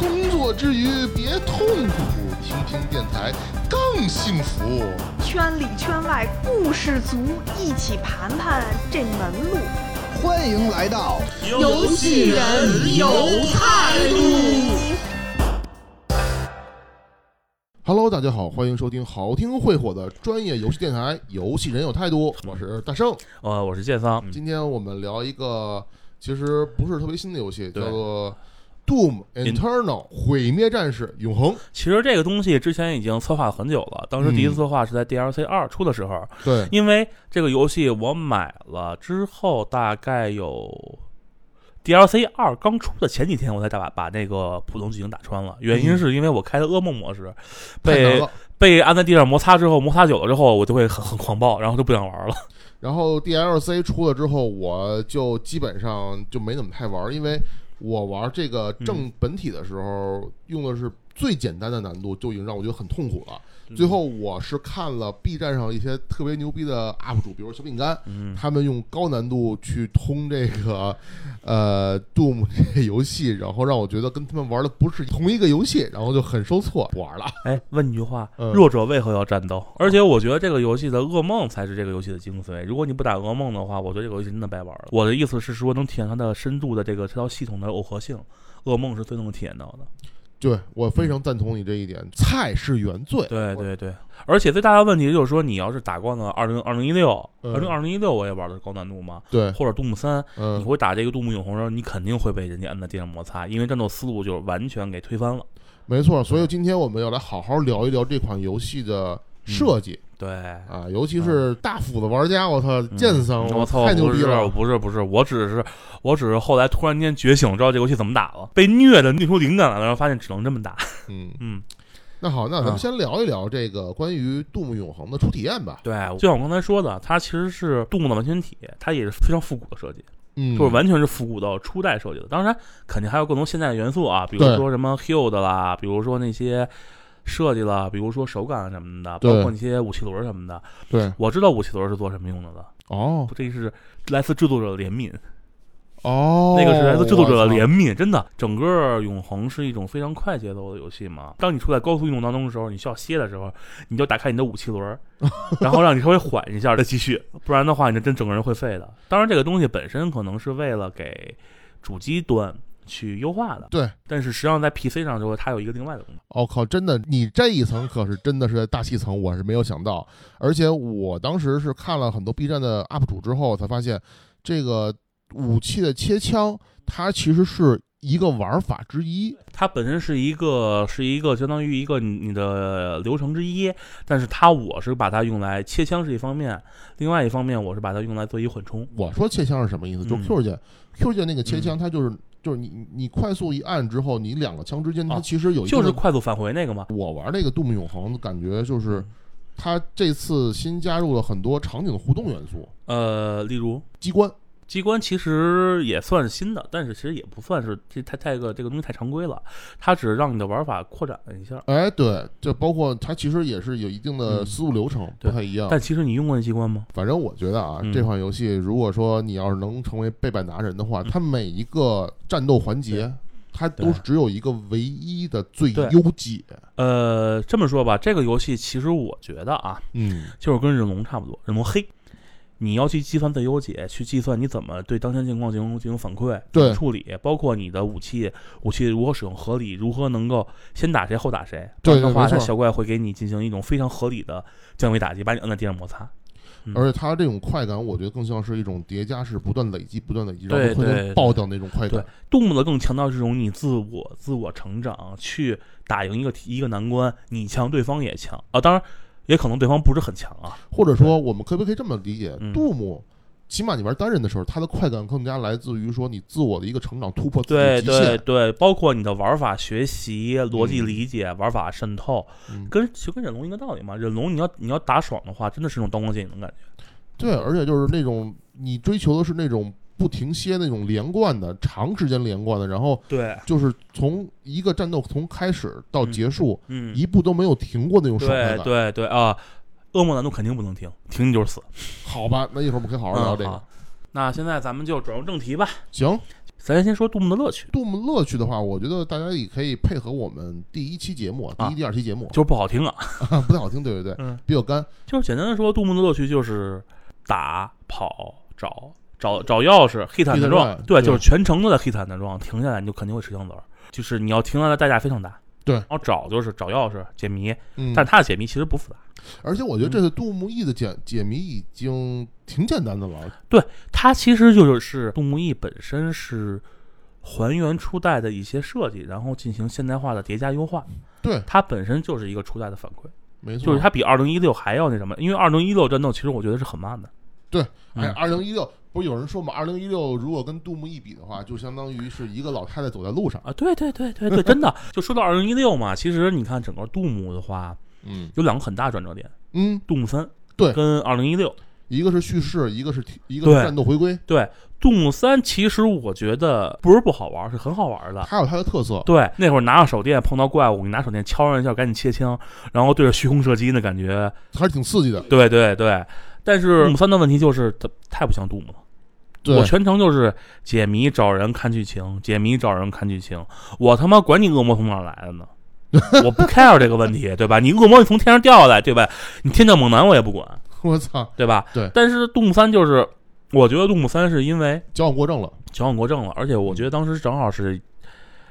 工作之余别痛苦，听听电台更幸福。圈里圈外故事足，一起盘盘这门路。欢迎来到游戏人有态度。Hello，大家好，欢迎收听好听会火的专业游戏电台《游戏人有态度》，我是大圣。呃，我是剑桑，今天我们聊一个其实不是特别新的游戏，叫做 Doom Eternal 毁灭战士永恒。其实这个东西之前已经策划了很久了，当时第一次策划是在 DLC 二出的时候，对，因为这个游戏我买了之后，大概有 DLC 二刚出的前几天，我才把把那个普通剧情打穿了。原因是因为我开的噩梦模式，被。被按在地上摩擦之后，摩擦久了之后，我就会很很狂暴，然后就不想玩了。然后 DLC 出了之后，我就基本上就没怎么太玩，因为我玩这个正本体的时候、用的是最简单的难度，就已经让我觉得很痛苦了。最后我是看了 B 站上一些特别牛逼的 UP 主，比如小饼干，嗯，他们用高难度去通这个 呃 Doom 这个游戏，然后让我觉得跟他们玩的不是同一个游戏，然后就很受挫，不玩了。哎，问你句话：嗯弱者为何要战斗？而且我觉得这个游戏的噩梦才是这个游戏的精髓。如果你不打噩梦的话，我觉得这个游戏真的白玩了。我的意思是说，能体验它的深度的这个这套系统的耦合性，噩梦是最能体验到的。对我非常赞同你这一点，菜是原罪。对对对，而且最大的问题就是说，你要是打惯了二零二零一六，嗯二零二零一六我也玩的是高难度嘛，对，或者杜牧三，你嗯，会打这个杜牧永恒的时候，你肯定会被人家按在地上摩擦，因为战斗思路就完全给推翻了。没错。所以今天我们要来好好聊一聊这款游戏的设计、对，啊，尤其是大斧子玩家，我操，剑桑，嗯我操，太牛逼了！不是不是，我只是我只是后来突然间觉醒，知道这游戏怎么打了，被虐的虐出灵感来了，然后发现只能这么打。嗯，嗯，那好，那咱啊们先聊一聊这个关于杜牧永恒的初体验吧。对，就像我刚才说的，它其实是杜牧的完全体，它也是非常复古的设计，嗯，就是完全是复古到初代设计的。当然，肯定还有更多现代的元素啊，比如说什么 Hill 的啦，比如说那些。设计了，比如说手感什么的，包括那些武器轮什么的。对，我知道武器轮是做什么用的了，哦这是来自制作者的怜悯。哦，那个是来自制作者的怜悯，真的，整个永恒是一种非常快节奏的游戏嘛。当你处在高速运动当中的时候，你需要歇的时候，你就打开你的武器轮儿，然后让你稍微缓一下再继续，不然的话，你这真整个人会废的。当然，这个东西本身可能是为了给主机端去优化的，对，但是实际上在 PC 上之后，它有一个另外的功能。我、靠，真的，你这一层可是真的是在大气层，我是没有想到。而且我当时是看了很多 B 站的 UP 主之后，才发现这个武器的切枪，它其实是一个玩法之一。它本身是一个是一个相当于一个你你的流程之一，但是它我是把它用来切枪是一方面，另外一方面我是把它用来做一缓冲。我说切枪是什么意思？就嗯 Q 键、q 键那个切枪，它就是就是你你快速一按之后，你两个枪之间它啊其实有一定的就是快速返回那个嘛。我玩那个杜牧永恒，感觉嗯就是它这次新加入了很多场景互动元素，呃，例如机关。机关其实也算是新的，但是其实也不算是这太太个这个东西太常规了，它只是让你的玩法扩展了一下。哎，对，就包括它其实也是有一定的嗯思路流程，不太一样。但其实你用过那机关吗？反正我觉得啊，嗯这款游戏如果说你要是能成为背板达人的话，嗯它每一个战斗环节，它都对只有一个唯一的最优解。呃，这么说吧，这个游戏其实我觉得啊，嗯，就是跟忍龙差不多，忍龙黑。你要去计算最优解，去计算你怎么对当前情况进行进行反馈、对处理，包括你的武器，武器如何使用合理，如何能够先打谁后打谁。对这样的话，小怪会给你进行一种非常合理的降维打击，把你摁在地上摩擦。嗯而且它这种快感，我觉得更像是一种叠加式，不断累积、不断累积，然后突然爆掉那种快感对感。动物的更强调这种你自我自我成长，去打赢一个一个难关，你强对方也强啊，当然也可能对方不是很强啊。或者说，我们可不可以这么理解？嗯杜牧起码你玩单人的时候，他的快感更加来自于说你自我的一个成长突破自己对极限。对对，包括你的玩法学习、逻辑嗯理解、玩法渗透，嗯跟其实跟忍龙一个道理嘛。忍龙你要你要打爽的话，真的是那种刀光剑影的感觉。对，而且就是那种你追求的是那种不停歇那种连贯的、长时间连贯的，然后对，就是从一个战斗从开始到结束，嗯，一步都没有停过那种爽快对感。对对啊，噩梦难度肯定不能停，停你就是死。好吧，那一会儿我们可以好好聊这个。嗯那现在咱们就转入正题吧，行，咱先说杜牧的乐趣，杜牧乐趣的话，我觉得大家也可以配合我们第一期节目、啊第一、第二期节目，就是不好听啊。不太好听，对对对，嗯，比较干。就是简单的说，杜牧的乐趣就是打、跑、找、找找钥匙坦 hit 的撞对，对就是全程都在 hit 坦的撞，停下来你就肯定会吃枪子儿，就是你要停下来的代价非常大。对然后找就是找钥匙解谜，嗯，但它的解谜其实不复杂，而且我觉得这次杜牧义的解解谜已经挺简单的了。对它其实就是杜牧义本身是还原初代的一些设计，然后进行现代化的叠加优化。对，它本身就是一个初代的反馈，没错，就是它比二零一六还要那什么，因为二零一六战斗其实我觉得是很慢的。对，嗯哎，二零一六不是有人说嘛？二零一六如果跟杜牧一比的话，就相当于是一个老太太走在路上。啊，对对对对对，真的。就说到二零一六嘛，其实你看整个杜牧的话，嗯有两个很大转折点，嗯，杜牧三对跟二零一六。一个是叙事，一个是提一个是战斗回归，对，杜牧三其实我觉得不是不好玩，是很好玩的。它有它的特色。对，那会儿拿上手电碰到怪物，你拿手电敲上一下，赶紧切枪，然后对着虚空射击那感觉，还是挺刺激的。对对对。但是杜牧三的问题就是它太不像杜牧了。我，全程就是解谜找人看剧情，解谜找人看剧情，我他妈管你恶魔从哪儿来的呢？我不 care 这个问题，对吧？你恶魔你从天上掉下来，对吧？你天降猛男我也不管，我操，对吧？对但是杜牧三就是，我觉得杜牧三是因为矫枉过正了。矫枉过正了，而且我觉得当时正好是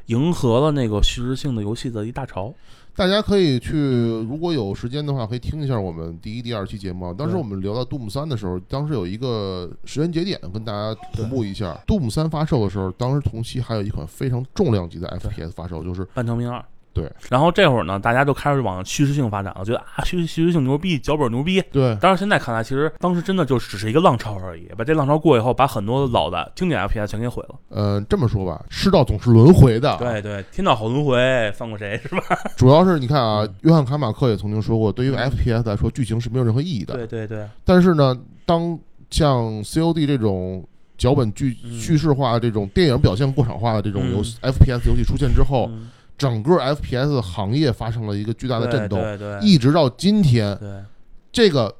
迎合了那个叙事性的游戏的一大潮。大家可以去，如果有时间的话，可以听一下我们第一、第二期节目啊。当时我们聊到杜牧三的时候，当时有一个时间节点跟大家同步一下。杜牧三发售的时候，当时同期还有一款非常重量级的 FPS 发售，就是半条命二。对，然后这会儿呢，大家就开始往叙事性发展了，觉得啊，叙叙事性牛逼，脚本牛逼。对当然，现在看来，其实当时真的就只是一个浪潮而已。把这浪潮过以后，把很多老的经典 FPS 全给毁了。呃，这么说吧，世道总是轮回的。对对，天道好轮回，放过谁是吧？主要是你看啊嗯，约翰卡马克也曾经说过，对于 FPS 来说，剧情是没有任何意义的。对对对，但是呢，当像 COD 这种脚本剧嗯叙事化、这种电影表现过场化的这种嗯游戏 FPS 游戏出现之后，嗯整个 FPS 行业发生了一个巨大的震动，对对。对一直到今天，对。这个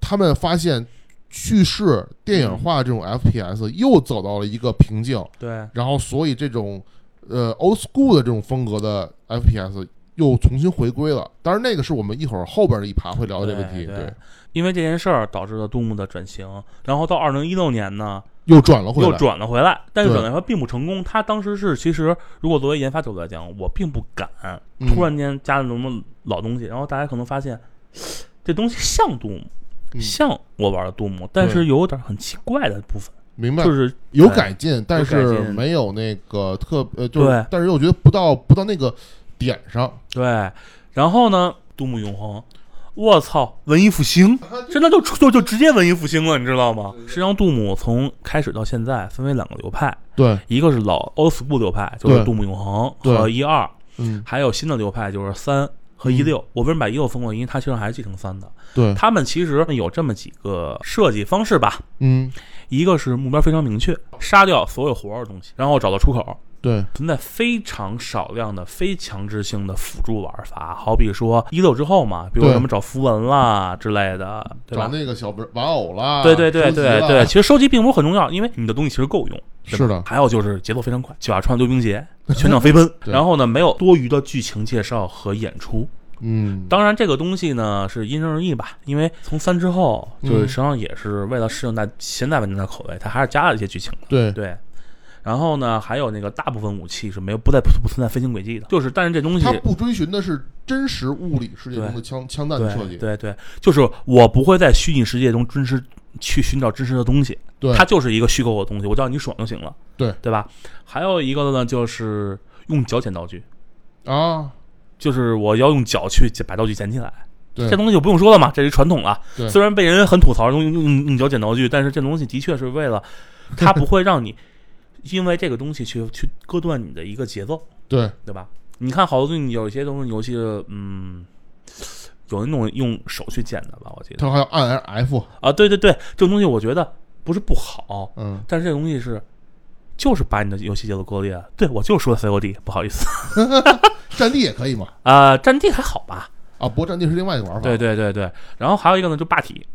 他们发现叙事电影化这种 FPS 又走到了一个瓶颈，对。然后所以这种呃 old school 的这种风格的 FPS 又重新回归了。当然，那个是我们一会儿后边的一趴会聊的这个问题，对。对，因为这件事儿导致了杜牧的转型，然后到二零一六年呢，又转了回来又，转了回来，但是对转了回来并不成功。他当时是其实，如果作为研发角度来讲，我并不敢嗯突然间加了那么老东西，然后大家可能发现这东西像杜牧，嗯像我玩的杜牧，但是有点很奇怪的部分，明白就。是有改进，但是没有那个特呃，就但是我觉得不到不到那个点上，对。然后呢，杜牧永恒。我操，文艺复兴，真的就就就直接文艺复兴了，你知道吗？实际上，杜牧从开始到现在分为两个流派，对，一个是老 old school 流派，就是杜牧永恒和一二，嗯，还有新的流派就是三和一六。我为什么把一六分过？因为它其实还是继承三的。对，他们其实有这么几个设计方式吧，嗯，一个是目标非常明确，杀掉所有活着的东西，然后找到出口。对，存在非常少量的非强制性的辅助玩法，好比说一六之后嘛，比如什么找符文啦之类的，对吧？找那个小玩偶啦，对对对对对，其实收集并不是很重要，因为你的东西其实够用。是的。还有就是节奏非常快，就要穿溜冰鞋，全场飞奔，然后呢没有多余的剧情介绍和演出。嗯，当然，这个东西呢是因人而异吧，因为从三之后，就是嗯。实际上也是为了适应在现在玩家的口味，它还是加了一些剧情的。对，对，然后呢，还有那个大部分武器是没有不再不不存在飞行轨迹的，就是但是这东西它不追寻的是真实物理世界中的枪枪弹的设计，对对对，就是我不会在虚拟世界中真实去寻找真实的东西，对。它就是一个虚构的东西，我知道你爽就行了，对。对吧？还有一个呢，就是用脚捡道具，啊，就是我要用脚去把道具捡起来。这东西就不用说了嘛，这是传统了。虽然被人很吐槽用用用用脚捡道具，但是这东西的确是为了，它不会让你因为这个东西去去割断你的一个节奏，对，对吧？你看好多东西有一些东西游戏，嗯，有那种用手去剪的吧，我记得它还要按 F，啊，对对对，这种东西我觉得不是不好，嗯，但是这个东西是。就是把你的游戏节奏割裂，对我就说 COD，不好意思 战地也可以嘛。啊、战地还好吧？啊，不过战地是另外一个玩法。对，对对对，然后还有一个呢，就霸体，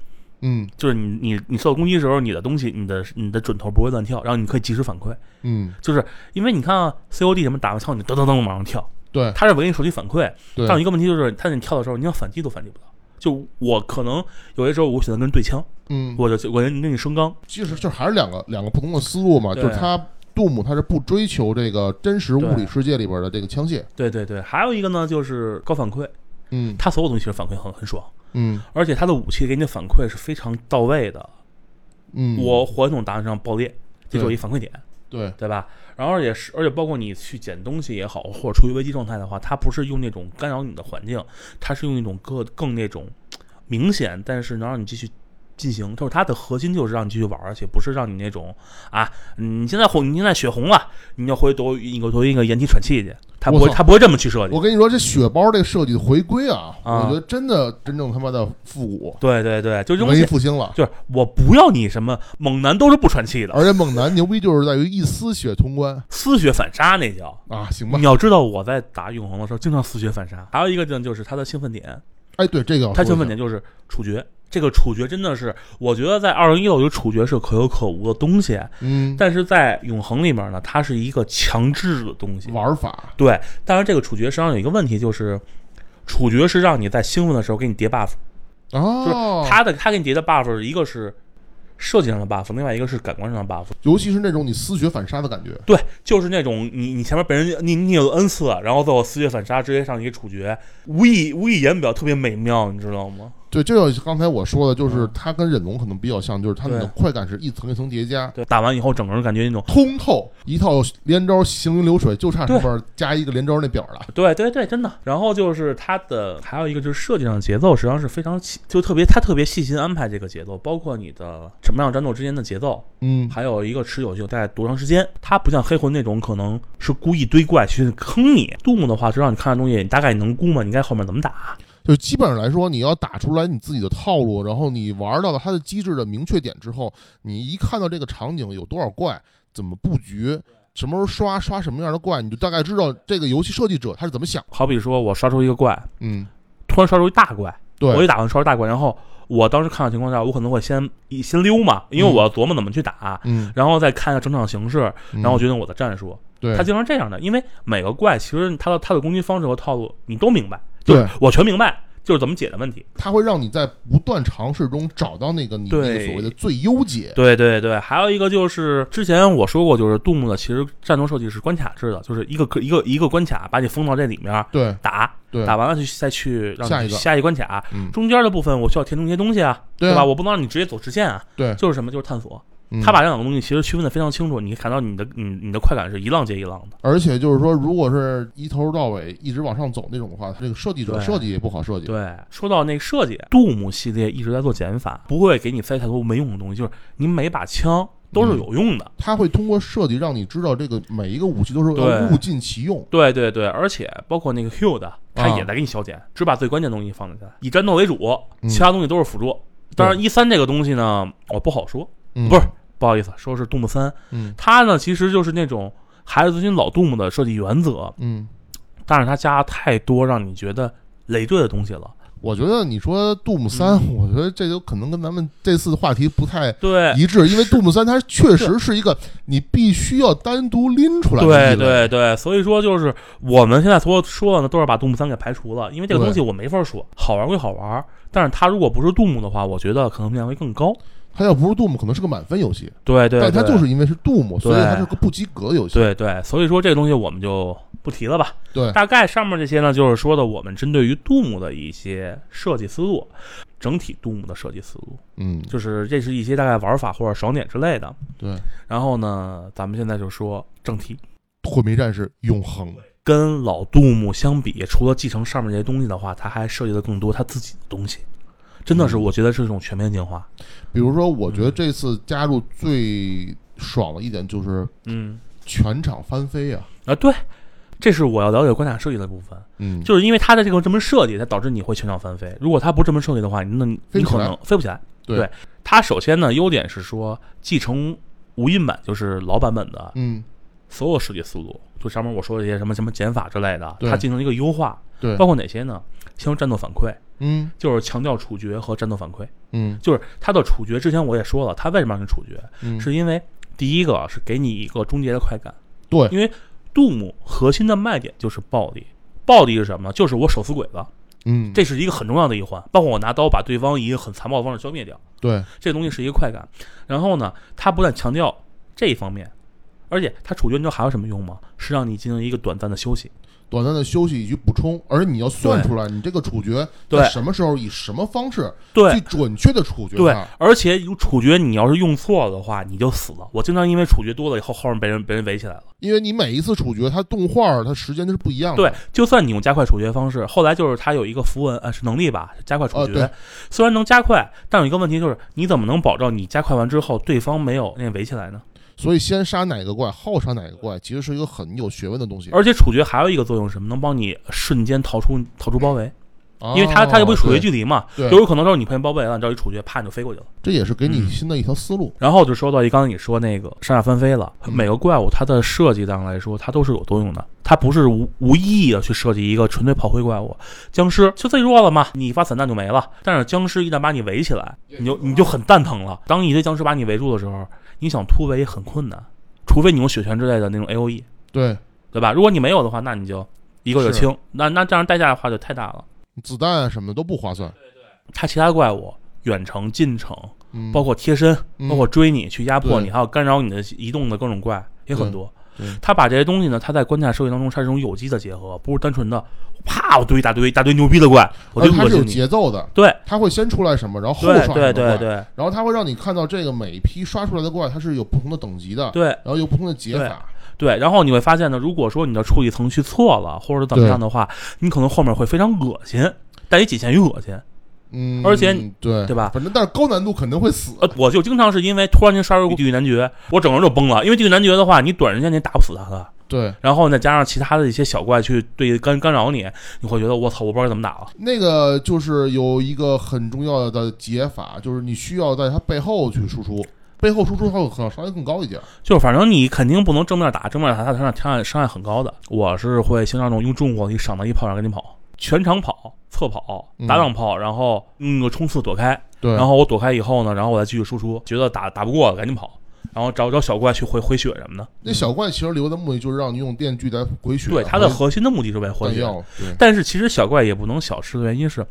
嗯。就是你你你受到攻击的时候，你的东西，你的你的准头不会乱跳，然后你可以及时反馈。嗯，就是因为你看啊，COD 什么打完枪你噔噔噔往上跳，对。它是唯一手机反馈，对。但有一个问题就是，它你跳的时候，你要反击都反击不到。就我可能有些时候我选择跟人对枪，嗯，我就我跟跟你升刚，其实就还是两个两个不同的思路嘛，就是它杜姆它是不追求这个真实物理世界里边的这个枪械，对对对，还有一个呢就是高反馈，嗯他所有东西其实反馈很很爽，嗯而且他的武器给你的反馈是非常到位的。嗯，我火箭筒打上爆裂，这就是一反馈点。对对吧？然后也是，而且包括你去捡东西也好，或者处于危机状态的话，他不是用那种干扰你的环境，他是用一种更更那种明显，但是能让你继续进行，就是它的核心就是让你继续玩，而且不是让你那种啊，你现在红，你现在血红了，你要回躲一个躲一个掩体喘气去，他不会，我操它不会这么去设计我。跟你说，这血包这个设计的回归啊，啊我觉得真的真正他妈的复古，对对对，就这种文艺，复兴了。就是我不要你什么猛男都是不喘气的，而且猛男牛逼就是在于一丝血通关丝血反杀那叫。啊，行吧你？要知道，我在打永恒的时候经常丝血反杀。还有一个呢，就是他的兴奋点，哎，对这个要它说一下兴奋点就是处决。这个处决真的是，我觉得在二零一六，我觉得处决是可有可无的东西，嗯，但是在永恒里面呢，它是一个强制的东西。玩法对，但是这个处决实际上有一个问题，就是处决是让你在兴奋的时候给你叠 buff，哦，他的他给你叠的 buff，一个是设计上的 buff，另外一个是感官上的 buff。尤其是那种你丝血反杀的感觉，对，就是那种你你前面被人你你有 N 次，然后最后丝血反杀直接上一个处决，无以无以言表，特别美妙，你知道吗？对，就像刚才我说的，就是嗯它跟忍龙可能比较像，就是它那对种快感是一层一层叠加，对，打完以后整个人感觉那种，通透，一套连招行云流水，就差对上面加一个连招那表了。对对对，真的。然后就是它的还有一个就是设计上的节奏，实际上是非常细，就特别它特别细心安排这个节奏，包括你的什么样战斗之间的节奏，嗯，还有一个持久性大概多长时间。它不像黑魂那种可能是故意堆怪去坑你，杜牧的话是让你看的东西，你大概能估吗你该后面怎么打。就基本上来说，你要打出来你自己的套路，然后你玩到了它的机制的明确点之后，你一看到这个场景有多少怪，怎么布局，什么时候刷刷什么样的怪，你就大概知道这个游戏设计者他是怎么想。好比说我刷出一个怪，嗯，突然刷出一大怪，对我对一打完刷出大怪，然后我当时看的情况下，我可能会先一先溜嘛，因为我要琢磨怎么去打。嗯，然后再看一下整场形势，嗯然后决定我的战术。对。他经常这样的，因为每个怪其实他的他的攻击方式和套路你都明白，对就是我全明白，就是怎么解的问题。他会让你在不断尝试中找到那个你那个对所谓的最优解。对对对，还有一个就是之前我说过，就是杜牧的其实战斗设计是关卡制的，就是一个一个一个关卡把你封到这里面对。打，对。打完了就再去让下一个。你下一关卡，嗯，中间的部分我需要填充一些东西啊，对啊。吧？我不能让你直接走直线啊，对，就是什么？就是探索。嗯他把这两个东西其实区分的非常清楚，你看到你的你你的快感是一浪接一浪的。而且就是说，如果是一头到尾一直往上走那种的话，它这个设计者对设计也不好设计。对，说到那个设计，杜姆系列一直在做减法，不会给你塞太多没用的东西，就是你每把枪都是有用的。他会通过设计让你知道这个每一个武器都是要物尽其用。对对对，而且包括那个 Q 的，它啊也在给你消减，只把最关键的东西放进去，以战斗为主，嗯其他东西都是辅助。当然，一三这个东西呢，我不好说，嗯不是，不好意思，说是杜牧三，嗯。它呢其实就是那种孩子遵循老杜牧的设计原则，嗯，但是它加太多让你觉得累赘的东西了。我觉得你说杜牧三，嗯。我觉得这就可能跟咱们这次的话题不太对，一致，因为杜牧三它确实是一个你必须要单独拎出来的对对对，所以说就是我们现在所有说的呢，都是把杜牧三给排除了，因为这个东西我没法说，好玩归好玩，但是它如果不是杜牧的话，我觉得可能性会更高。它要不是杜牧，可能是个满分游戏，对对，但它就是因为是杜牧，所以对它是个不及格的游戏。对对，所以说这个东西我们就不提了吧。对大概上面这些呢，就是说的我们针对于杜牧的一些设计思路，整体杜牧的设计思路，嗯，就是这是一些大概玩法或者爽点之类的。对，然后呢，咱们现在就说正题。毁灭战士永恒。跟老杜牧相比，除了继承上面这些东西的话，他还设计了更多他自己的东西。真的是，嗯我觉得是一种全面进化。比如说，我觉得这次加入最爽的一点就是嗯全场翻飞啊，啊，对，这是我要了解关卡设计的部分，嗯，就是因为它的这个这么设计，才导致你会全场翻飞。如果它不这么设计的话，那你可能飞不起来。对它首先呢，优点是说继承无印版，就是老版本的嗯，所有设计思路，就上面我说的一些什么什么减法之类的，它进行了一个优化，对包，括哪些呢？先用战斗反馈，嗯就是强调处决和战斗反馈。嗯就是他的处决，之前我也说了，他为什么让你处决，嗯，是因为第一个是给你一个终结的快感，对因为杜牧核心的卖点就是暴力，暴力是什么呢？就是我手撕鬼子，嗯，这是一个很重要的一环，包括我拿刀把对方以一个很残暴的方式消灭掉，对，这东西是一个快感。然后呢，他不但强调这一方面，而且他处决你知道还有什么用吗？是让你进行一个短暂的休息。短暂的休息以及补充，而你要算出来你这个处决对在什么时候以什么方式对最准确的处决对它，，而且有处决你要是用错了的话，你就死了。我经常因为处决多了以后，后面被人被人围起来了。因为你每一次处决它动画它时间它是不一样的，对，就算你用加快处决方式，后来就是它有一个符文，呃，是能力吧，加快处决。虽然能加快，但有一个问题就是，你怎么能保证你加快完之后，对方没有那围起来呢？所以先杀哪个怪，后杀哪个怪，其实是一个很有学问的东西。而且处决还有一个作用是什么？能帮你瞬间逃出逃出包围，哦因为它它就不处决距离嘛，就有可能就是你碰见包围了，你着急处决，啪你就飞过去了。这也是给你嗯新的一条思路。然后就说到一刚才你说那个上下翻飞了，嗯每个怪物它的设计上来说，它都是有作用的，它不是无无意义的去设计一个纯粹炮灰怪物。僵尸就最弱了嘛，你一发散弹就没了。但是僵尸一旦把你围起来，你就你就很蛋疼了。当一堆僵尸把你围住的时候，你想突围也很困难，除非你用血泉之类的那种 A O E，对，对吧？如果你没有的话，那你就一个就是清，那那这样代价的话就太大了。子弹啊什么的都不划算。它其他怪物远程、近程，嗯，包括贴身，嗯包括追你、去压迫你，还有干扰你的移动的各种怪也很多对对。他把这些东西呢，他在关卡设计当中，它是一种有机的结合，不是单纯的啪我堆一大堆一大堆牛逼的怪，我而且它是有就恶心你。节奏的，对。它会先出来什么，然后后刷什么对然后它会让你看到这个每一批刷出来的怪，它是有不同的等级的，对。然后有不同的解法。对，然后你会发现呢，如果说你的处理程序错了，或者怎么样的话，你可能后面会非常恶心，但也仅限于恶心。嗯，而且对对吧反正但是高难度肯定会死。呃，我就经常是因为突然间刷入地狱男爵，我整个人就崩了，因为地狱男爵的话，你短时间内打不死他的。对，然后再加上其他的一些小怪去对干干扰你，你会觉得我操，我不知道该怎么打了。那个就是有一个很重要的解法，就是你需要在他背后去输出，背后输出它会可能稍微更高一点。就是反正你肯定不能正面打，正面打它伤害伤害伤害很高的。我是会先让那种用重火力赏到一炮，然后赶紧跑，全场跑、侧跑、嗯打挡炮，然后用个冲刺躲开，对，然后我躲开以后呢，然后我再继续输出，觉得打打不过了赶紧跑，然后找找小怪去回回血什么的。那小怪其实留的目的就是让你用电锯来回血，对，它的核心的目的是为了回血。但是其实小怪也不能小吃的原因是，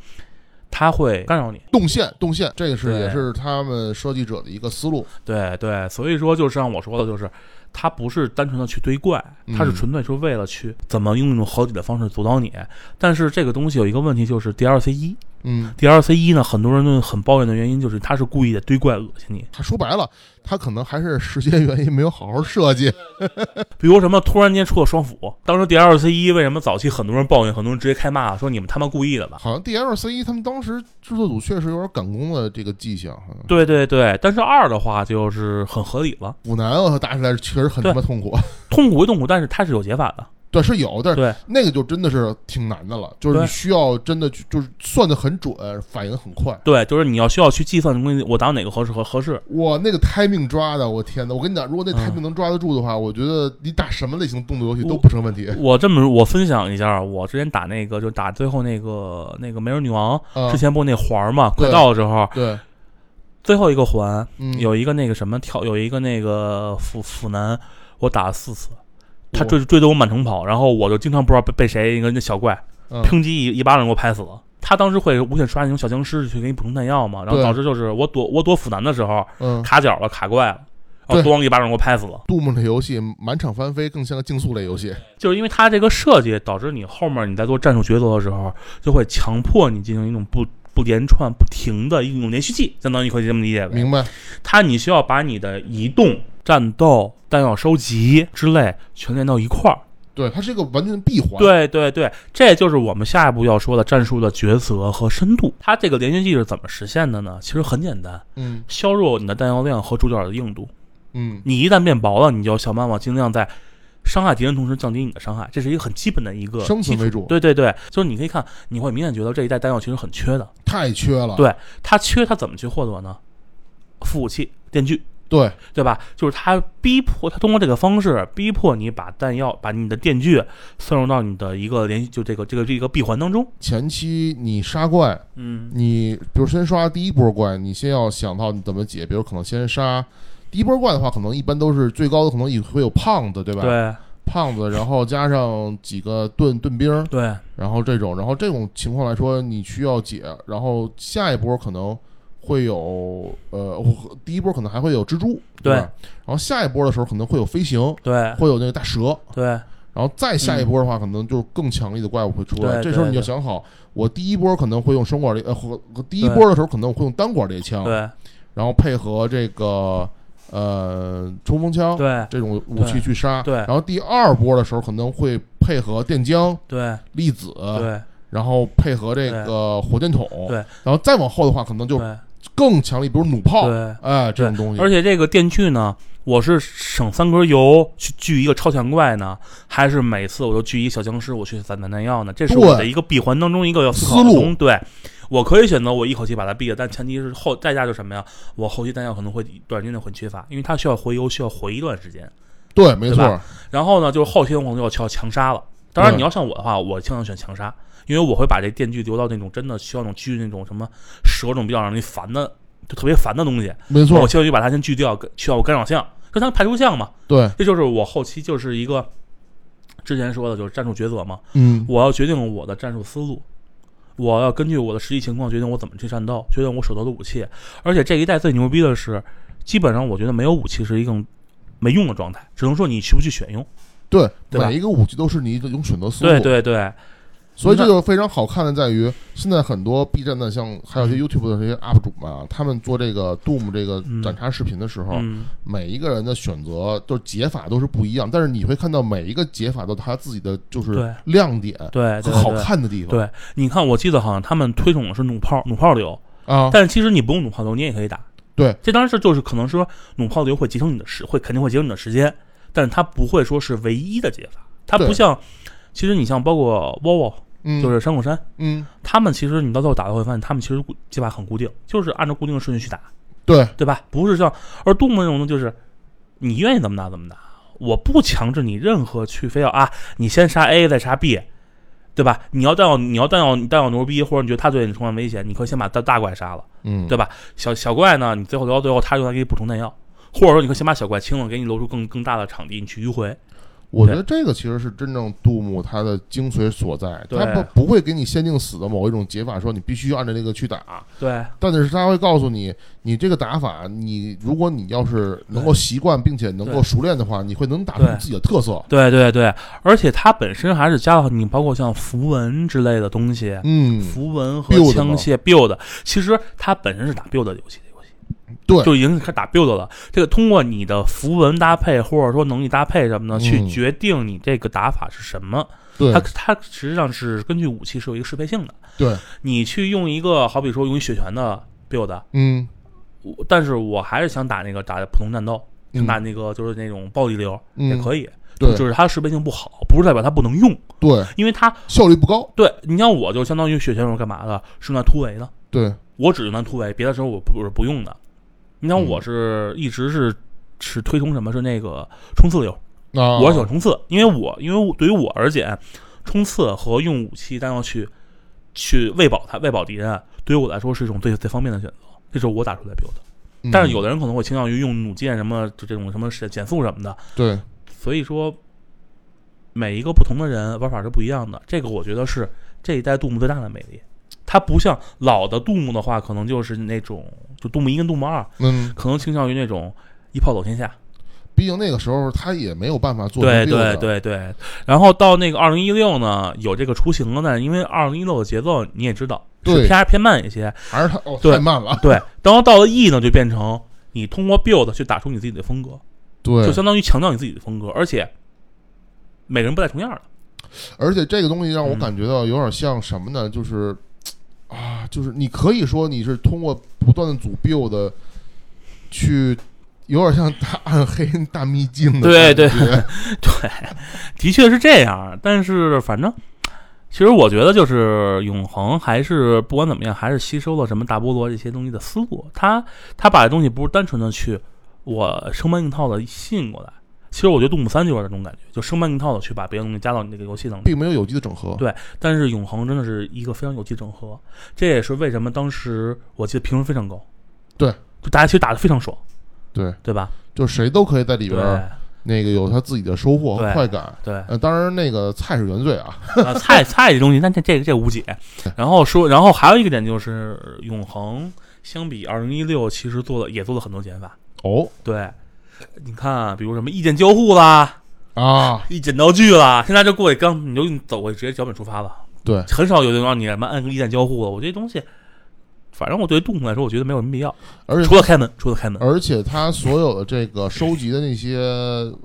它会干扰你。动线动线，这个是也是他们设计者的一个思路。对对，所以说就是像我说的，就是它不是单纯的去堆怪，它是嗯纯粹是为了去怎么用一种合理的方式阻挡你。但是这个东西有一个问题，就是 DLC 一嗯，DLC 一呢，很多人都很抱怨的原因就是他是故意的堆怪恶心你，他说白了，他可能还是时间原因没有好好设计。比如什么突然间出了双斧，当时 DLC 一为什么早期很多人抱怨，很多人直接开骂说你们他妈故意的吧？好像 DLC 一他们当时制作组确实有点赶工的这个迹象，对对对，但是二的话就是很合理了，腐男啊打起来确实很他妈痛苦。痛苦归痛苦，但是它是有解法的。对，是有，但是对那个就真的是挺难的了，就是你需要真的去就是算的很准，反应很快。对，就是你要需要去计算东西，我打哪个合适合合适。我，那个 timing 抓的，我天呐！我跟你讲，如果那嗯 timing 能抓得住的话，我觉得你打什么类型动作游戏都不成问题。我这么我分享一下，我之前打那个就打最后那个那个美人女王啊之，前不那环儿嘛，快到的时候，对，最后一个环嗯，有一个那个什么跳，有一个那个腐腐男，我打了四次，他追追着我满城跑，然后我就经常不知道被被谁一个那小怪嗯抨击一一巴掌给我拍死了。他当时会无限刷那种小僵尸去给你补充弹药嘛，然后导致就是我躲我躲腐男的时候嗯，卡脚了卡怪了，然后咣一巴掌给我拍死了。杜牧这游戏满场翻飞，更像个竞速类游戏。就是因为它这个设计，导致你后面你在做战术抉择的时候，就会强迫你进行一种不不连串、不停的一种连续技，相当于可以这么理解吧。明白？它你需要把你的移动、战斗、弹药收集之类全连到一块儿，对，它是一个完全的闭环。，对对对，这就是我们下一步要说的战术的抉择和深度。它这个连续技是怎么实现的呢？其实很简单，嗯削弱你的弹药量和主角的硬度。嗯，你一旦变薄了，你就要想办法尽量在伤害敌人同时降低你的伤害，这是一个很基本的一个基础生存为主对对对，就是你可以看，你会明显觉得这一代弹药其实很缺的。太缺了。对它缺，它怎么去获得呢？副武器电锯，对对吧？就是他逼迫他通过这个方式逼迫你把弹药、把你的电锯算入到你的一个连续就这个这个这个闭环当中。前期你杀怪，嗯，你比如先刷第一波怪，你先要想到你怎么解，比如可能先杀第一波怪的话，可能一般都是最高的可能也会有胖子，对吧？，对胖子，然后加上几个盾盾兵，对然后这种，然后这种情况来说，你需要解，然后下一波可能会有呃，第一波可能还会有蜘蛛，对。吧？然后下一波的时候可能会有飞行，对。会有那个大蛇，对。然后再下一波的话，可能就更强力的怪物会出来。这时候你就想好，我第一波可能会用双管猎，呃，和和第一波的时候可能我会用单管猎枪，对。然后配合这个呃冲锋枪对。这种武器去杀。对。然后第二波的时候可能会配合电浆、对。粒子，对。然后配合这个火箭筒，对。然后再往后的话，可能就对更强力，比如弩炮，对。哎，这种东西。而且这个电锯呢，我是省三格油去锯一个超强怪呢，还是每次我都锯一小僵尸，我去散弹弹药呢？这是我的一个闭环当中一个要思路对，我可以选择我一口气把它毙了，但前提是后代价就是什么呀？我后期弹药可能会短时间内会缺乏，因为它需要回油，需要回一段时间。对，没错，然后呢，就是后期我可能就要要强杀了。当然，你要像我的话，我倾向选强杀，因为我会把这电锯留到那种真的需要那种锯那种什么蛇这种比较让人烦的，就特别烦的东西。没错我，倾向于把它先锯掉，需要我干扰项，就它排除项嘛。对，这就是我后期就是一个之前说的，就是战术抉择嘛。嗯，我要决定我的战术思路，我要根据我的实际情况决定我怎么去战斗，决定我手头的武器。而且这一代最牛逼的是，基本上我觉得没有武器是一种没用的状态，只能说你去不去选用。对，对每一个武器都是你一种选择思路。对对对所以这就非常好看的在于，现在很多 B 站的像还有一些 YouTube 的这些 UP 主们啊，他们做这个 Doom 这个嗯展插视频的时候，嗯，每一个人的选择都解法都是不一样，但是你会看到每一个解法都有他自己的就是亮点和好看的地方。对，你看，我记得好像他们推崇的是弩炮，弩炮流，啊，但是其实你不用弩炮流，你也可以打。对，这当然是就是可能说弩炮流会节省你的时，会肯定会节省你的时间，但是它不会说是唯一的解法。它不对像，其实你像包括嗯，就是山口山，嗯，他们其实你到最后打的会发现，他们其实固解法很固定，就是按照固定的顺序去打，对对吧？不是像而动物那种呢，就是你愿意怎么打怎么打，我不强制你任何去非要啊，你先杀 A 再杀 B，对吧？你要弹药你要弹药你弹药牛逼，或者你觉得他对你充满危险，你可以先把大大怪杀了，嗯，对吧？小小怪呢，你最后留到最后，他用来给你补充弹药，或者说你可以先把小怪清了，给你留出更更大的场地，你去迂回。我觉得这个其实是真正杜牧他的精髓所在，他不不会给你限定死的某一种解法，说你必须按照那个去打，对。但是他会告诉你，你这个打法，你如果你要是能够习惯并且能够熟练的话，你会能打出自己的特色。对。对对，而且它本身还是加了你包括像符文之类的东西，嗯，符文和枪械 build，其实它本身是打 build 游戏的游戏，对就已经开始打 build 了。这个通过你的符文搭配或者说能力搭配什么的，去嗯决定你这个打法是什么。对它它实际上是根据武器是有一个适配性的。对，你去用一个好比说用一血拳的 build，嗯我但是我还是想打那个打普通战斗，打那个就是那种暴力流嗯也可以。对就是它的适配性不好，不是代表它不能用，对，因为它效率不高。对你像我就相当于血拳是干嘛的？是用来突围的。对，我只用来突围，别的时候我不我是不用的。你想嗯我是一直是是推崇什么是那个冲刺流，啊，我喜欢冲刺，因为我因为对于我而言，冲刺和用武器但要去去喂饱它喂饱敌人，对于我来说是一种最最方便的选择。这是我打出来 build 的，嗯但是有的人可能会倾向于用弩箭什么就这种什么减速什么的，对所以说每一个不同的人玩法是不一样的。这个我觉得是这一代杜牧最大的魅力。它不像老的杜牧的话，可能就是那种就杜牧一跟杜牧二，嗯，可能倾向于那种一炮走天下。毕竟那个时候他也没有办法做对对对对。然后到那个二零一六呢，有这个雏形了呢，因为二零一六的节奏你也知道是对偏偏慢一些。还是他哦对太慢了。对，然后到了 E 呢，就变成你通过 build 去打出你自己的风格，对就相当于强调你自己的风格，而且每个人不带重样的。而且这个东西让我嗯感觉到有点像什么呢？就是啊，就是你可以说你是通过不断的组 build 去，有点像大暗黑大秘境的对对对，的确是这样。但是反正，其实我觉得就是永恒还是不管怎么样，还是吸收了什么大菠萝这些东西的思路。他他把这东西不是单纯的去我生搬硬套的吸引过来。其实我觉得杜牧三就是这种感觉，就生搬硬套的去把别的东西加到你那个游戏当中。并没有有机的整合。对但是永恒真的是一个非常有机整合，这也是为什么当时我记得评分非常高。对，就大家其实打的非常爽，对，对吧？就谁都可以在里边儿那个有他自己的收获和快感。对，呃，当然那个菜是原罪啊。啊，菜菜这东西，但这这个这无解。然后说，然后还有一个点就是，永恒相比二零一六，其实做了也做了很多减法。哦对，你看，比如什么意见交互啦，啊，一剪刀锯啦，现在就过去刚你就走过去直接脚本出发了，对，很少有人让你什么按个意见交互了。我这东西，反正我对动物来说，我觉得没有什么必要，而且除了开门，除了开门。而且它所有的这个收集的那些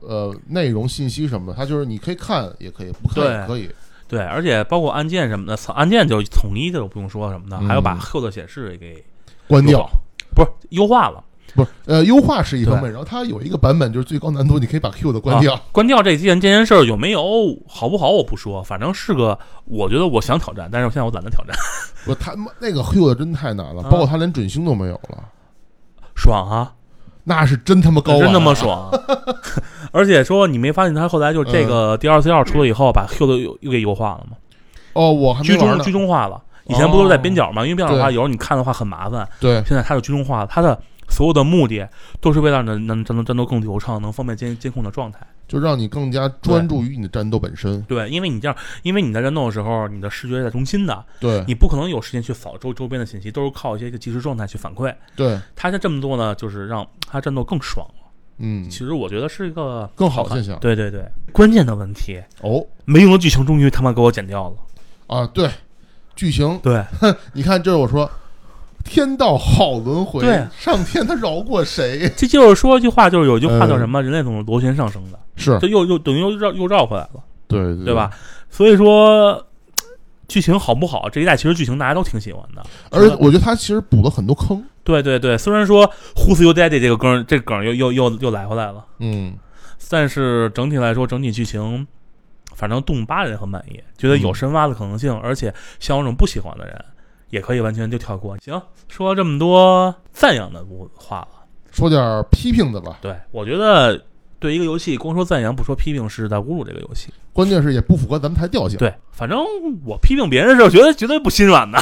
呃内容信息什么的，它就是你可以看也可以，不看也对可以。对，而且包括按键什么的，按键就统一的，我不用说什么的，还要把嗯后的显示给关掉，不是优化了。不是呃优化是一方面，然后它有一个版本就是最高难度，你可以把 Q 的关掉。啊关掉这件这件事儿有没有好不好我不说，反正是个我觉得我想挑战，但是现在我懒得挑战。不，他妈那个 Q 的真太难了，啊包括他连准星都没有了，爽啊，那是真他妈高、啊，真他妈！爽！而且说你没发现他后来就这个第二 C 二出了以后，把 Q 的又又给优化了吗？哦，我还没居中。居中化了。以前不都是在边角吗？因为边角的话，有时候你看的话很麻烦。对，现在它就居中化了，它的所有的目的都是为了能能战斗战斗更流畅，能方便监监控的状态。就让你更加专注于你的战斗本身。对，因为你这样，因为你在战斗的时候，你的视觉在中心的，对你不可能有时间去扫周周边的信息，都是靠一些个即时状态去反馈。对，他现在这么做呢，就是让他战斗更爽了。嗯，其实我觉得是一个看更好的现象对对对，关键的问题，哦没用的剧情终于他妈给我剪掉了。啊，对，剧情，对，你看，这是我说。天道好轮回，对上天他饶过谁？这就是说一句话，就是有一句话叫嗯什么？人类总是螺旋上升的，是这又又等于又绕又绕回来了，对对吧？？所以说，剧情好不好？这一代其实剧情大家都挺喜欢的。而且我觉得他其实补了很多坑。对对对，虽然说 Who's Your Daddy 这个梗儿，这梗又又又又来回来了，嗯，但是整体来说，整体剧情，反正动物八人很满意，觉得有嗯深挖的可能性，而且像我这种不喜欢的人，也可以完全就跳过。行，说这么多赞扬的话了，说点批评的吧，对我觉得对一个游戏光说赞扬不说批评是在侮辱这个游戏。关键是也不符合咱们台调性。对，反正我批评别人的时候，绝对绝对不心软的。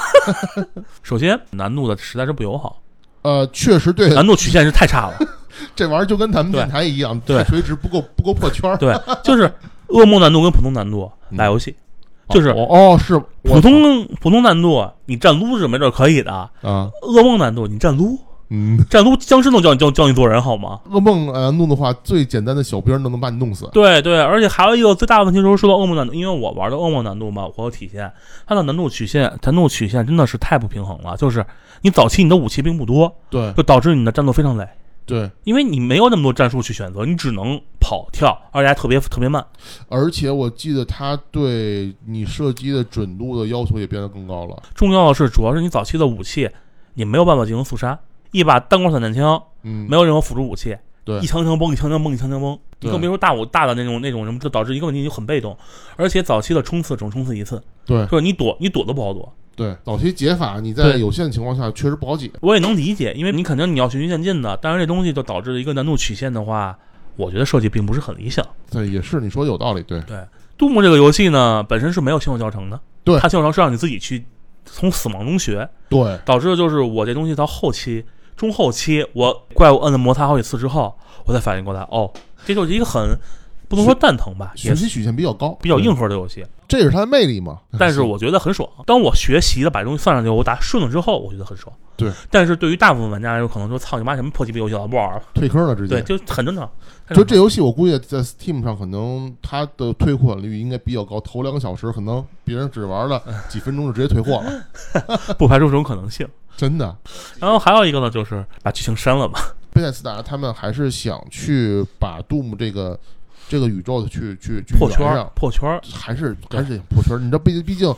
首先，难度的实在是不友好，呃，确实对，难度曲线是太差了。这玩意儿就跟咱们对电台一样，对太垂直不够不够破圈儿。对，就是噩梦难度跟普通难度嗯打游戏，就是哦哦是普通普通难度你站撸是没准可以的，啊，噩梦难度你站撸，嗯，站撸僵尸能教你教教你做人好吗？噩梦呃弄的话，最简单的小兵都能把你弄死。对对，而且还有一个最大的问题就是说到噩梦难度，因为我玩的噩梦难度嘛，我有体现它的难度曲线，难度曲线真的是太不平衡了。就是你早期你的武器并不多，对就导致你的战斗非常累。对，因为你没有那么多战术去选择，你只能跑跳，而且还特别特别慢。而且我记得他对你射击的准度的要求也变得更高了。重要的是，主要是你早期的武器，你没有办法进行速杀，一把单管散弹枪嗯，没有任何辅助武器，对。一枪枪崩，一枪枪崩，一枪枪崩，你更别说大武大的那种那种什么，就导致一个问题，你就很被动，而且早期的冲刺只能冲刺一次，对。就是你躲你躲都不好躲。对，早期解法你在有限的情况下确实不好解。我也能理解，因为你肯定你要循序渐进的，但是这东西就导致一个难度曲线的话，我觉得设计并不是很理想。对，也是你说的有道理。对，对，杜牧这个游戏呢，本身是没有新手教程的，对它新手教程是让你自己去从死亡中学，对，导致就是我这东西到后期、中后期，我怪物摁了摩擦好几次之后，我才反应过来，哦，这就是一个很不能说蛋疼吧，学习曲线比较高，比较硬核的游戏。这也是它的魅力嘛。但是我觉得很爽。当我学习了把东西算上去，我打顺了之后，我觉得很爽。对，但是对于大部分玩家来说，可能说操你妈什么破鸡巴游戏，了不玩了。退坑了直对，接。就很正常。就这游戏，我估计在 Steam 上可能它的退款率应该比较高，头两个小时可能别人只玩了 几分钟就直接退货了，不排除这种可能性。真的。然后还有一个呢，就是把剧情删了吧。贝塞斯达他们还是想去把 Doom 这个这个宇宙去去去破圈破圈儿，还是还是得破圈儿。你知道，毕毕竟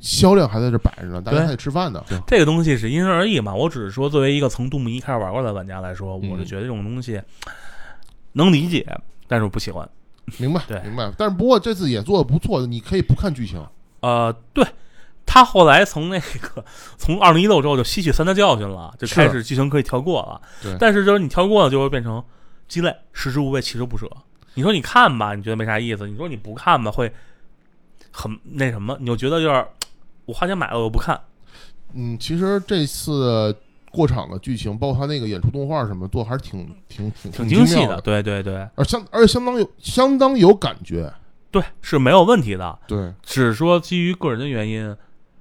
销量还在这摆着呢，大家还得吃饭呢。这个东西是因人而异嘛。我只是说，作为一个从杜牧一开始玩过的玩家来说，嗯我就觉得这种东西能理解，但是我不喜欢。明白，对明白。但是不过这次也做的不错，你可以不看剧情。呃，对他后来从那个从二零一六之后就吸取三大教训了，就开始剧情可以跳过了。对但是就是你跳过了，就会变成鸡肋，食之无味，弃之不舍。你说你看吧，你觉得没啥意思；你说你不看吧，会很那什么，你就觉得就是我花钱买了我又不看。嗯，其实这次过场的剧情，包括他那个演出动画什么，做的还是挺挺挺挺精细的，对对对而相而且相当有相当有感觉。对，是没有问题的。对，只是说基于个人的原因，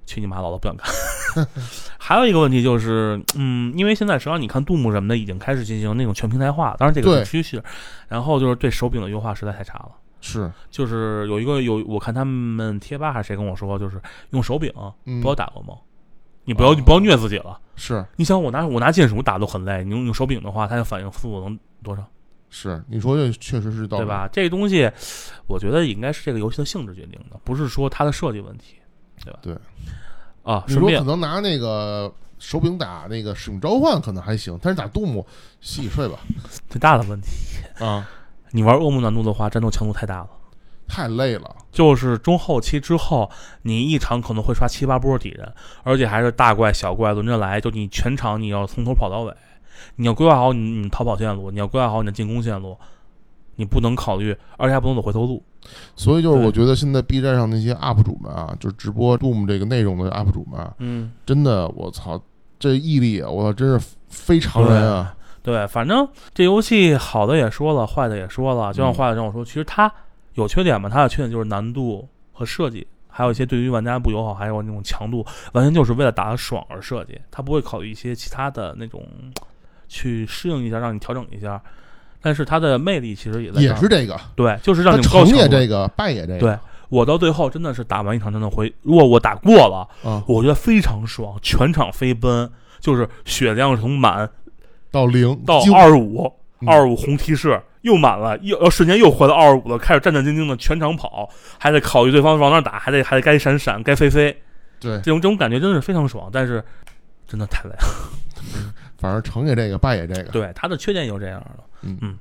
去你妈老子不想看。还有一个问题就是，嗯，因为现在实际上你看杜牧什么的已经开始进行那种全平台化，当然这个是趋势。然后就是对手柄的优化实在太差了。是，就是有一个有我看他们贴吧还是谁跟我说，就是用手柄嗯不要打噩梦，你不要、哦你不要虐自己了。是你想我拿我拿键鼠打都很累，你用用手柄的话，它的反应速度能多少？是，你说这确实是道理对？吧？这个东西，我觉得应该是这个游戏的性质决定的，不是说它的设计问题，对吧？对。啊，你说可能拿那个手柄打那个使命召唤可能还行，但是打杜牧洗洗睡吧 最大的问题，啊，你玩恶魔难度的话，战斗强度太大了。太累了。就是中后期之后，你一场可能会刷七八波敌人，而且还是大怪小怪轮着来，就你全场你要从头跑到尾，你要规划好你你逃跑线路，你要规划好你的进攻线路，你不能考虑，而且还不能走回头路。所以就是我觉得现在 B 站上那些 UP 主们啊，就是直播 Doom 这个内容的 UP 主们啊，嗯，真的我操，这毅力啊，我操，真是非常人啊。对，反正这游戏好的也说了，坏的也说了。就像嗯坏的跟我说，其实它有缺点嘛，它的缺点就是难度和设计，还有一些对于玩家不友好，还有那种强度，完全就是为了打的爽而设计，它不会考虑一些其他的那种去适应一下，让你调整一下。但是它的魅力其实也在这儿。也是这个，对，就是让他你成也强度这个，败也这个，对我到最后真的是打完一场战斗回，如果我打过了，啊，我觉得非常爽，全场飞奔，就是血量从满到零到几乎二十五，嗯二十五红提示又满了，又要瞬间又回到二十五了，开始战战兢兢的全场跑，还得考虑对方往哪儿打，还得还得该闪闪该飞飞，对，这种这种感觉真的是非常爽，但是真的太累了。反正成也这个，败也这个。对，他的缺点就是这样的。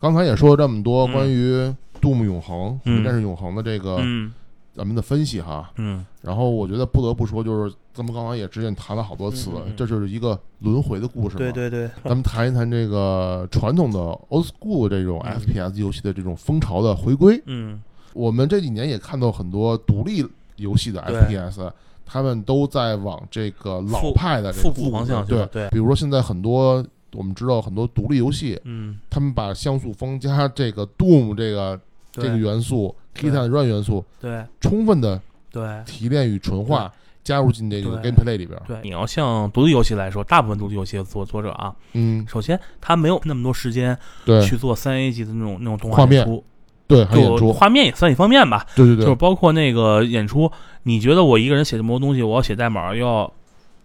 刚才也说了这么多嗯。关于杜牧永恒、嗯。战士永恒的这个嗯。咱们的分析哈，嗯，然后我觉得不得不说，就是咱们刚刚也之前谈了好多次这就是一个轮回的故事嘛。对对，咱们谈一谈这个传统的 old school 这种嗯。FPS 游戏的这种风潮的回归。嗯。我们这几年也看到很多独立游戏的 FPS，他们都在往这个老派的这个复古方向去对，对，比如说现在很多我们知道很多独立游戏，嗯，他们把像素风加这个 Doom 这个这个元素对，Kit and Run 元素，对充分的对。提炼与纯化，加入进这个 gameplay 里边。对，你要像独立游戏来说，大部分独立游戏的作作者啊，嗯，首先他没有那么多时间对。去做三 A 级的那种那种动画演出，对，还有演就出，画面也算一方面吧，对对对，就是包括那个演出，你觉得我一个人写这么多东西，我要写代码，又要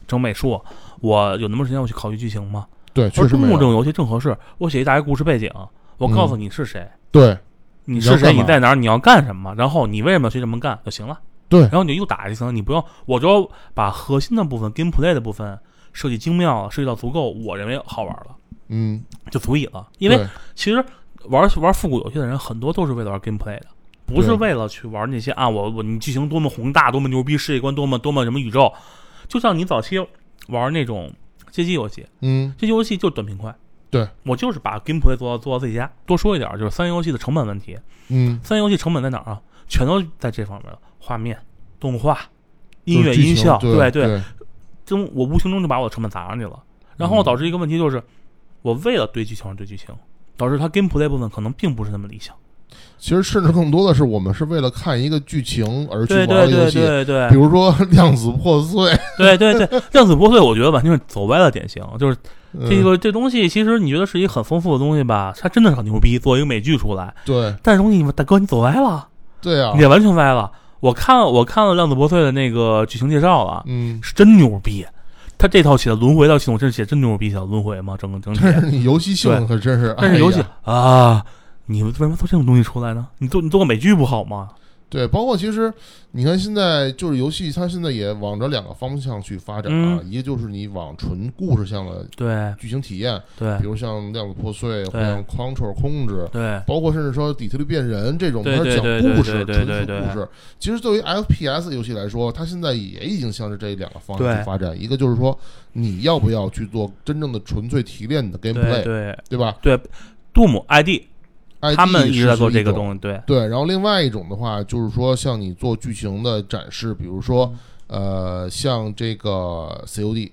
整美术，我有那么多时间我去考虑剧情吗？对，确而实没有。动物这种游戏正合适，我写一大概故事背景，我告诉你是谁，对你是谁，你要干嘛你在哪儿，你要干什么，然后你为什么要去这么干就行了。对然后你就又打就行了，你不用，我只要把核心的部分 gameplay 的部分设计精妙了，设计到足够，我认为好玩了嗯，就足以了。因为对其实玩玩复古游戏的人很多都是为了玩 gameplay 的，不是对为了去玩那些啊，我我你剧情多么宏大，多么牛逼，世界观多么多么什么宇宙。就像你早期玩那种街机游戏，嗯街机游戏就是短平快。对我就是把 gameplay 做到做到最佳。多说一点，就是三 A 游戏的成本问题。嗯，三 A 游戏成本在哪儿啊？全都在这方面了，画面、动画、音乐、音效，对对，中我无形中就把我的成本砸上去了，然后嗯导致一个问题就是，我为了堆剧情而堆剧情，导致它 gameplay 部分可能并不是那么理想。其实甚至更多的是我们是为了看一个剧情而去对对对玩的游戏，对对对比如说《量子破碎》对对对，量子破碎我觉得完全是走歪了典型，就是嗯，这个这东西其实你觉得是一个很丰富的东西吧，它真的是很牛逼，做一个美剧出来，对但是东西你大哥你走歪了，对啊你，也完全歪了。我看我看了量子破碎的那个剧情介绍了，嗯，是真牛逼。他这套写的轮回到系统真是写真牛逼，写的轮回吗？整个整体，但是你游戏性可真是，但是游戏哎啊，你们为什么做这种东西出来呢？你做你做个美剧不好吗？对，包括其实你看现在就是游戏，它现在也往着两个方向去发展啊，嗯一个就是你往纯故事向的对剧情体验，对比如像《量子破碎》或对像 Control 控制，对包括甚至说底特律变人这种，对它是讲对故事，对对纯对对对属故事。其实对于 FPS 游戏来说，它现在也已经向着这两个方向对去发展。一个就是说，你要不要去做真正的纯粹提炼你的 gameplay，对对吧对，Doom ID？ID 他们一直在做这个。东西，对对，然后另外一种的话，就是说像你做剧情的展示，比如说，呃，像这个 COD。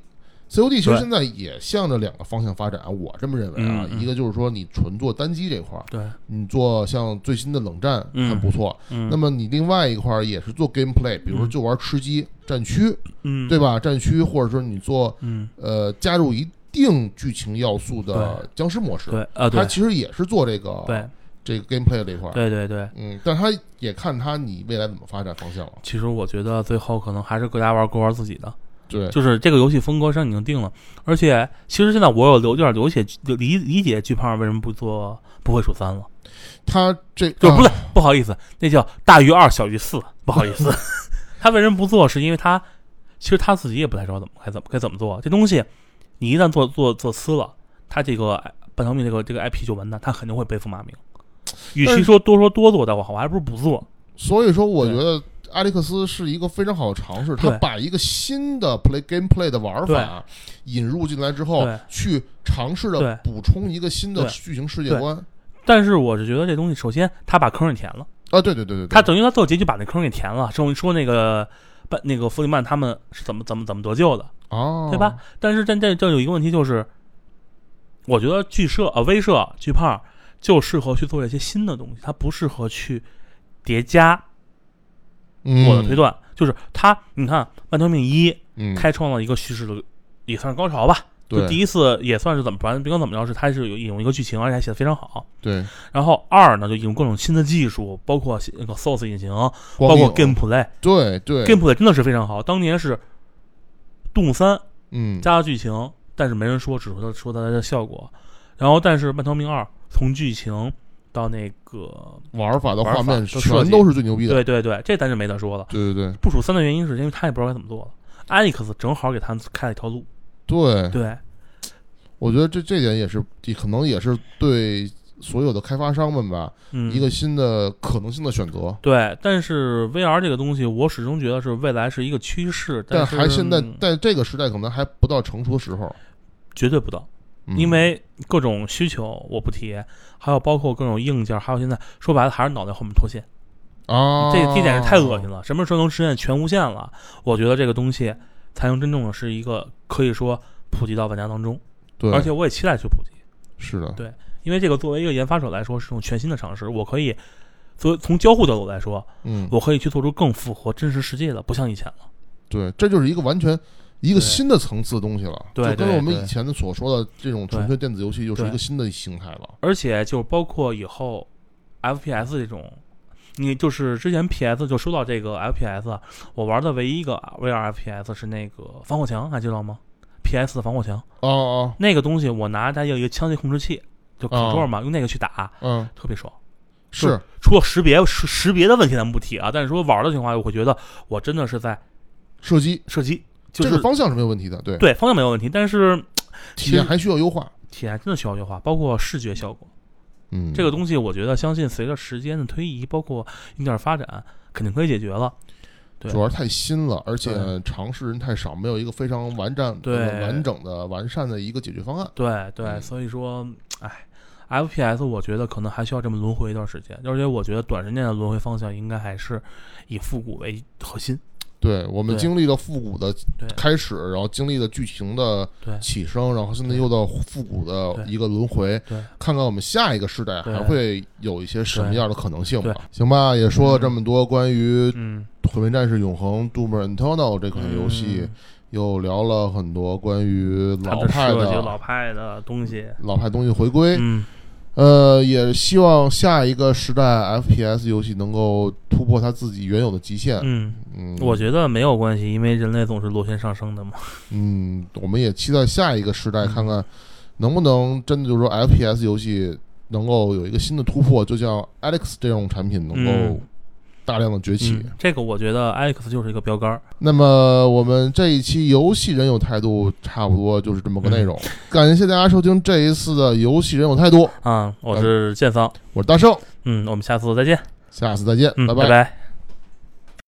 COD 其实现在也向着两个方向发展，我这么认为啊。一个就是说你纯做单机这块儿，对，你做像最新的冷战嗯很不错。嗯，那么你另外一块儿也是做 gameplay，比如说嗯就玩吃鸡战区，嗯对吧？战区或者说你做嗯呃加入一定剧情要素的僵尸模式，对啊对它其实也是做这个对这个 gameplay 这一块儿。对对对。嗯，但他也看他你未来怎么发展方向了。其实我觉得最后可能还是各家玩各玩自己的，对，就是这个游戏风格上已经定了。而且其实现在我有有点有解理理解巨胖为什么不做不会数三了，他这就不对啊，不好意思，那叫大于二小于四，不好意思，他为什么不做？是因为他其实他自己也不太知道怎么该怎么该怎么做这东西。你一旦做做做私了，他这个半条命这个这个 IP 就完蛋，他肯定会背负骂名。与其说多说多做的话，我还不如不做。所以说我觉得阿历克斯是一个非常好的尝试，他把一个新的 play gameplay 的玩法引入进来之后，去尝试着补充一个新的剧情世界观。但是我是觉得这东西，首先他把坑给填了。啊，对对对对对，他等于他最后结局把那坑给填了，终于说那个班那个弗里曼他们是怎么怎么怎么得救的，哦，对吧？？但是这这这有一个问题就是，我觉得剧社啊威社剧胖就适合去做一些新的东西，它不适合去叠加。嗯，我的推断就是他，你看《半条命一》嗯，开创了一个叙事的也算是高潮吧，就第一次也算是怎么反正别管怎么着是它是有引用一个剧情，而且还写的非常好。对，然后二呢就引用各种新的技术，包括那个 Source 引擎，包括 Gameplay。对对 gameplay 真的是非常好。当年是《动物三》嗯，加了剧情，但是没人说，只说说它的效果。然后，但是《半条命二》从剧情到那个，玩法的画面全都是最牛逼的。对对对，这咱就没得说了。对对对部署三的原因是因为他也不知道该怎么做了。艾利克斯正好给他开了一条路。对，对我觉得这这点也是，可能也是对所有的开发商们吧，嗯，一个新的可能性的选择。对。但是 VR 这个东西，我始终觉得是未来是一个趋势，是但还现在嗯在这个时代，可能还不到成熟的时候。绝对不到。嗯因为各种需求我不提，还有包括各种硬件，还有现在说白了还是脑袋后面脱线。啊，这这点是太恶心了。什么时候能实现全无线了？我觉得这个东西才能真正的是一个可以说普及到玩家当中，对，而且我也期待去普及，是的，对因为这个作为一个研发者来说是种全新的尝试，我可以。作为从交互角度来说，嗯，我可以去做出更符合真实世界的，不像以前了。对，这就是一个完全一个新的层次的东西了，对就跟我们以前的所说的这种纯粹电子游戏，又是一个新的形态了。而且就包括以后 FPS 这种，你就是之前 PS 就说到这个 FPS，啊我玩的唯一一个 VR FPS 是那个防火墙，还记得吗？PS 的防火墙。哦哦，那个东西我拿它有一个枪械控制器，就 control 嘛，用那个去打，嗯，特别爽。是除了识别识识别的问题咱们不提啊，但是说玩的情况下，我会觉得我真的是在射击射击，就是这个方向是没有问题的，对，对方向没有问题，但是体验还需要优化。体验真的需要优化，包括视觉效果。嗯，这个东西，我觉得相信随着时间的推移，包括硬件发展，肯定可以解决了。对主要太新了，而且尝试人太少，没有一个非常完善、对完整的、完善的一个解决方案。对对，嗯所以说，哎，FPS 我觉得可能还需要这么轮回一段时间，而且我觉得短时间的轮回方向应该还是以复古为核心。对我们经历了复古的开始，然后经历了剧情的对。起升，然后现在又到复古的一个轮回。对。看看我们下一个时代还会有一些什么样的可能性吧？行吧，也说了这么多关于嗯，《毁灭战士永恒》（Doom Eternal） 这款游戏嗯，又聊了很多关于老派、的老派的东西，老派东西回归。嗯，呃，也希望下一个时代 FPS 游戏能够突破它自己原有的极限。嗯，嗯，我觉得没有关系，因为人类总是螺旋上升的嘛。嗯，我们也期待下一个时代，嗯看看能不能真的就是说 FPS 游戏能够有一个新的突破，就像 Alex 这种产品能够嗯大量的崛起。嗯这个我觉得 Alex 就是一个标杆儿。那么我们这一期游戏人有态度差不多就是这么个内容，感谢大家收听这一次的游戏人有态度，啊，我是剑桑，我是大圣，嗯，我们下次再见，下次再见，嗯，拜。拜拜